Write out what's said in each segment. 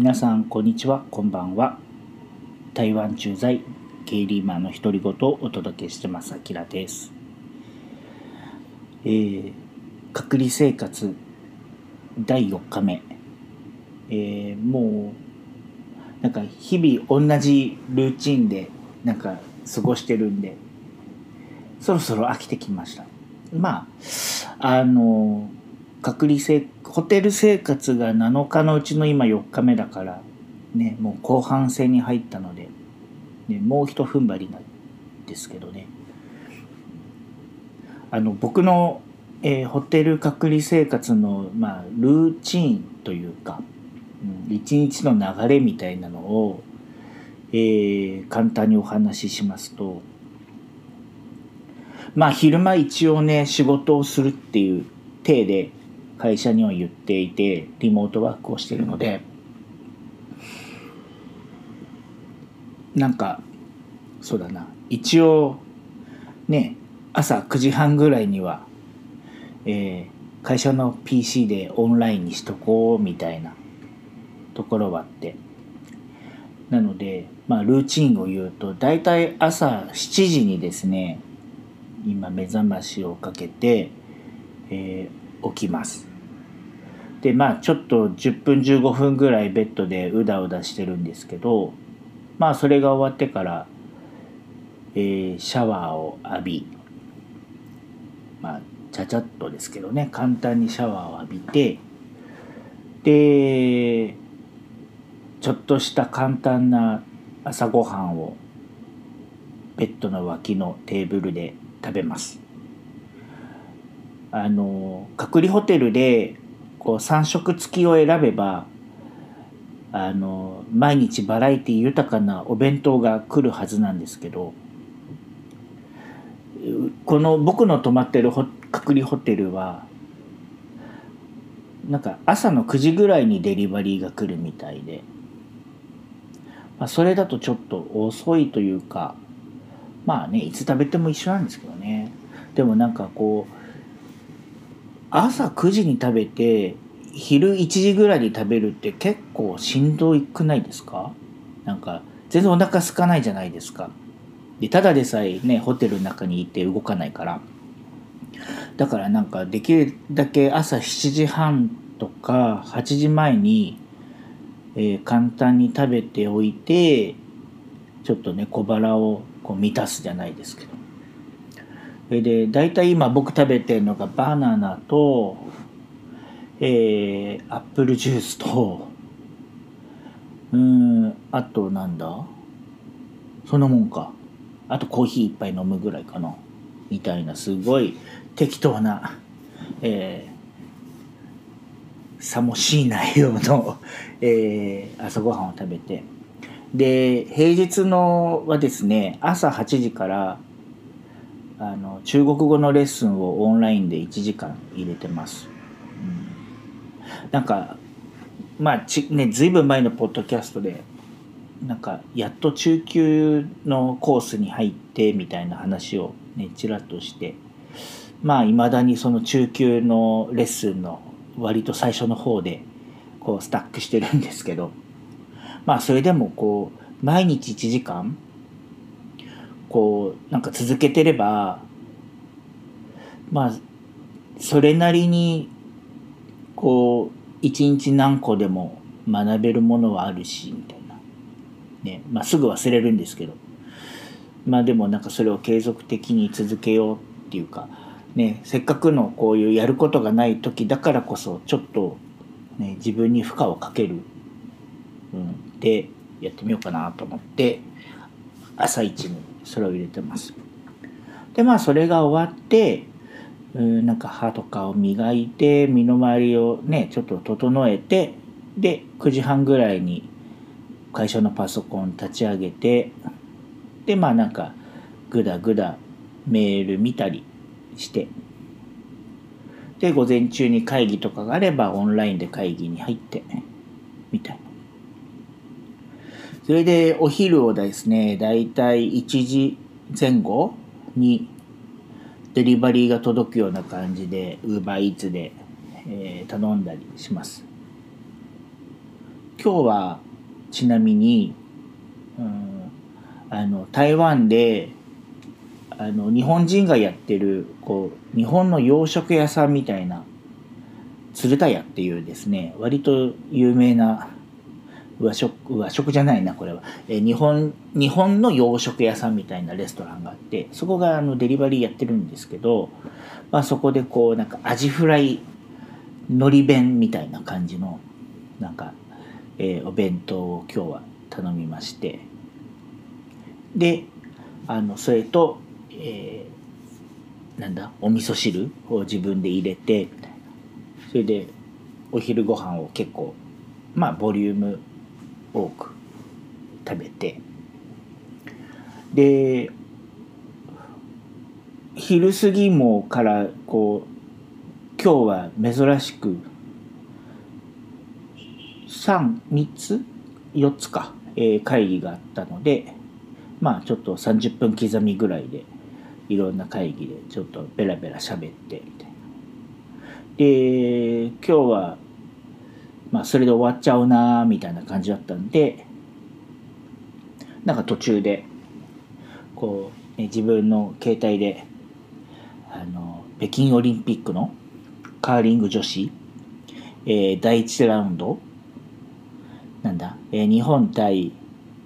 皆さんこんにちはこんばんは。台湾駐在ゲイリーマンの独り言をお届けしてますあきらです。えー、隔離生活第4日目。えー、もうなんか日々同じルーチンでなんか過ごしてるんでそろそろ飽きてきました。まああの隔離生ホテル生活が7日のうちの今4日目だからねもう後半戦に入ったので、ね、もうひと踏ん張りなんですけどね。あの僕の、えー、ホテル隔離生活の、まあ、ルーチンというか、うん、一日の流れみたいなのを、えー、簡単にお話ししますとまあ昼間一応ね仕事をするっていう体で会社には言っていてリモートワークをしてるので。なんかそうだな。一応ね朝9時半ぐらいには、えー、会社の PC でオンラインにしとこうみたいなところはあって。なのでまあルーチンを言うと大体朝7時にですね今目覚ましをかけて、えー、起きます。でまあちょっと10分15分ぐらいベッドでうだうだしてるんですけどまあそれが終わってから、えー、シャワーを浴びまあちゃちゃっとですけどね簡単にシャワーを浴びてでちょっとした簡単な朝ごはんをベッドの脇のテーブルで食べます。あの隔離ホテルでこう3食付きを選べばあの毎日バラエティ豊かなお弁当が来るはずなんですけどこの僕の泊まってる隔離ホテルはなんか朝の9時ぐらいにデリバリーが来るみたいで、まあ、それだとちょっと遅いというかまあねいつ食べても一緒なんですけどね。でもなんかこう朝9時に食べて昼1時ぐらいに食べるって結構しんどいくないですか？なんか全然お腹空かないじゃないですか。でただでさえねホテルの中にいて動かないから。だからなんかできるだけ朝7時半とか8時前に、えー、簡単に食べておいてちょっとね小腹をこう満たすじゃないですけど。で大体今僕食べてるのがバナナと、えー、アップルジュースとうんあとなんだ？そんなもんか。あとコーヒー一杯飲むぐらいかな。みたいなすごい適当な、えー、さもしい内容の、えー、朝ごはんを食べて。で平日のはですね朝8時からあの中国語のレッスンをオンラインで1時間入れてます。うん、なんかまあちねずぶん前のポッドキャストでなんかやっと中級のコースに入ってみたいな話をねちらっとしてまあいまだにその中級のレッスンの割と最初の方でこうスタックしてるんですけどまあそれでもこう毎日1時間こうなんか続けてればまあそれなりにこう一日何個でも学べるものはあるしみたいな。ねまあすぐ忘れるんですけど。まあでもなんかそれを継続的に続けようっていうかねせっかくのこういうやることがない時だからこそちょっと、ね、自分に負荷をかける、うん、でやってみようかなと思って朝一にそれを入れてます。でまあそれが終わってうんなんか歯とかを磨いて身の回りをねちょっと整えてで9時半ぐらいに会社のパソコン立ち上げてでまあなんかグダグダメール見たりしてで午前中に会議とかがあればオンラインで会議に入ってみたいなそれでお昼をですね、だいたい1時前後にデリバリーが届くような感じで、ウーバーイーツで、えー、頼んだりします。今日はちなみに、うん、あの台湾であの日本人がやってるこう日本の洋食屋さんみたいな鶴田屋っていうですね割と有名な和食和食じゃないなこれは、え日本日本の洋食屋さんみたいなレストランがあってそこがあのデリバリーやってるんですけど、まあ、そこでこうなんかアジフライのり弁みたいな感じのなんか、えー、お弁当を今日は頼みまして。であのそれと、えー、なんだお味噌汁を自分で入れてみたいなそれでお昼ご飯を結構まあボリューム多く食べてで昼過ぎもからこう今日は珍しく33つ4つか、えー、会議があったのでまあちょっと30分刻みぐらいでいろんな会議でちょっとベラベラ喋ってみたいな。で今日はまあそれで終わっちゃうなみたいな感じだったんでなんか途中でこう、ね、自分の携帯であの北京オリンピックのカーリング女子、えー、第1ラウンドなんだ、えー、日本対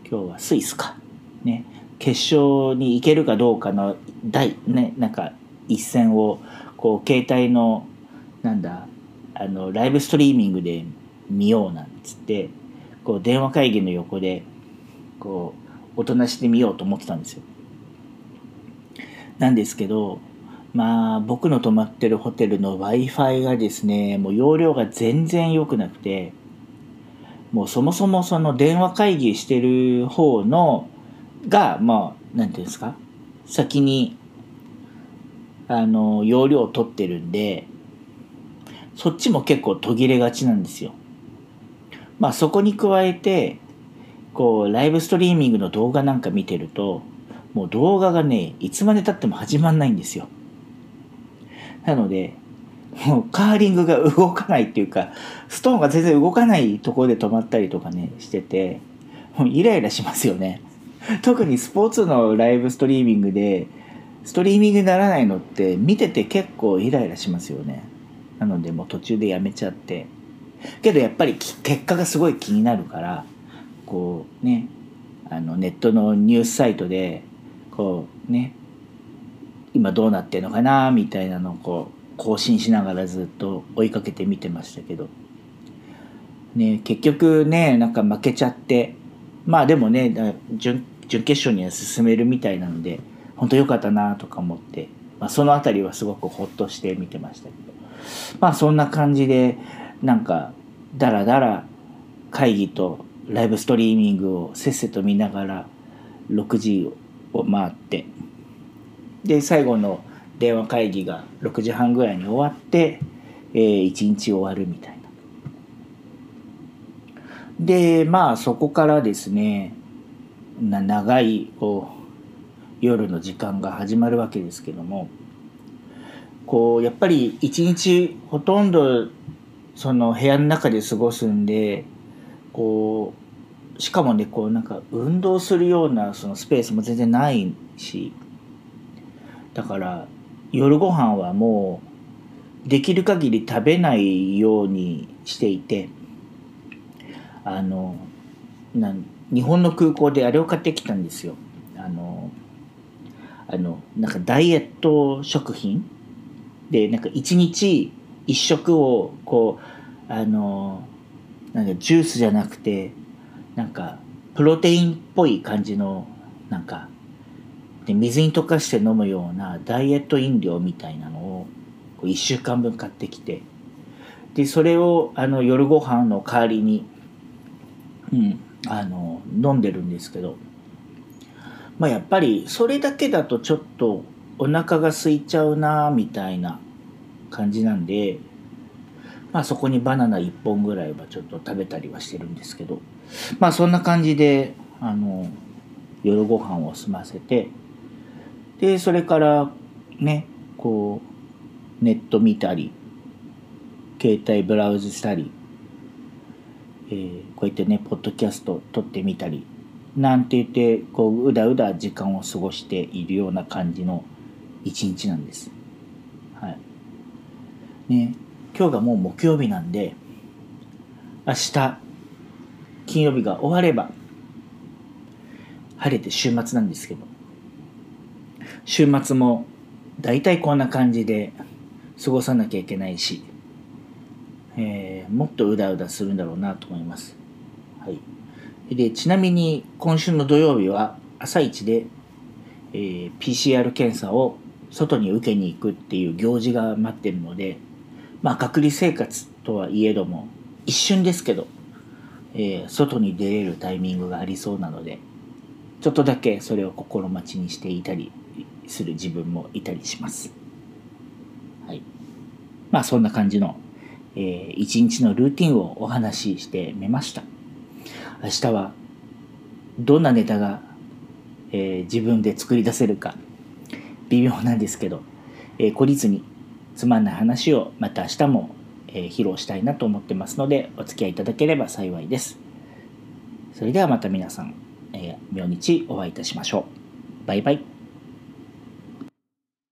今日はスイスかね決勝に行けるかどうかの第ねなんか一戦をこう携帯のなんだあのライブストリーミングで見ようなんつってこう電話会議の横でこうおとなしで見ようと思ってたんですよ。なんですけどまあ僕の泊まってるホテルの w i f i がですねもう容量が全然良くなくてもうそもそもその電話会議してる方のがまあ何ていうんですか先にあの容量を取ってるんでそっちも結構途切れがちなんですよ。まあそこに加えてこうライブストリーミングの動画なんか見てるともう動画がねいつまでたっても始まんないんですよ。なのでもうカーリングが動かないっていうかストーンが全然動かないところで止まったりとかねしててもうイライラしますよね。特にスポーツのライブストリーミングでストリーミングにならないのって見てて結構イライラしますよね。なのでもう途中でやめちゃって。けどやっぱり結果がすごい気になるからこうねあのネットのニュースサイトでこうね今どうなってんのかなみたいなのをこう更新しながらずっと追いかけて見てましたけど、ね、結局ねなんか負けちゃってまあでもね準準決勝には進めるみたいなので本当良かったなとか思って、まあ、その辺りはすごくほっとして見てましたけど。まあそんな感じでなんかだらだら会議とライブストリーミングをせっせと見ながら6時を回ってで最後の電話会議が6時半ぐらいに終わって、えー、1日終わるみたいな。でまあそこからですねな長いこう夜の時間が始まるわけですけどもこうやっぱり一日ほとんどその部屋の中で過ごすんでこうしかもねこうなんか運動するようなそのスペースも全然ないしだから夜ご飯はもうできる限り食べないようにしていてあのなん日本の空港であれを買ってきたんですよ。あのあのなんかダイエット食品でなんか一日一食をこうあのなんかジュースじゃなくてなんかプロテインっぽい感じのなんかで水に溶かして飲むようなダイエット飲料みたいなのをこう1週間分買ってきてでそれをあの夜ご飯の代わりに、うん、あの飲んでるんですけど、まあ、やっぱりそれだけだとちょっとお腹が空いちゃうなみたいな感じなんで、まあそこにバナナ1本ぐらいはちょっと食べたりはしてるんですけど、まあそんな感じで、あの、夜ご飯を済ませて、で、それからね、こう、ネット見たり、携帯ブラウズしたり、えーこうやってねポッドキャスト撮ってみたりなんて言ってこううだうだ時間を過ごしているような感じの一日なんです。はい。ね今日がもう木曜日なんで明日金曜日が終われば晴れて週末なんですけど週末も大体こんな感じで過ごさなきゃいけないし、えーもっとうだうだするんだろうなと思います。はい、でちなみに今週の土曜日は朝一で、えー PCR 検査を外に受けに行くっていう行事が待ってるので、まあ、隔離生活とはいえども一瞬ですけど、えー外に出れるタイミングがありそうなのでちょっとだけそれを心待ちにしていたりする自分もいたりします。はい。まあそんな感じの、えー一日のルーティンをお話ししてみました。明日はどんなネタが、えー自分で作り出せるか微妙なんですけど、えー懲りずにつまんない話をまた明日も、え披露したいなと思ってますのでお付き合いいただければ幸いです。それではまた皆さん、えー明日お会いいたしましょう。バイバイ。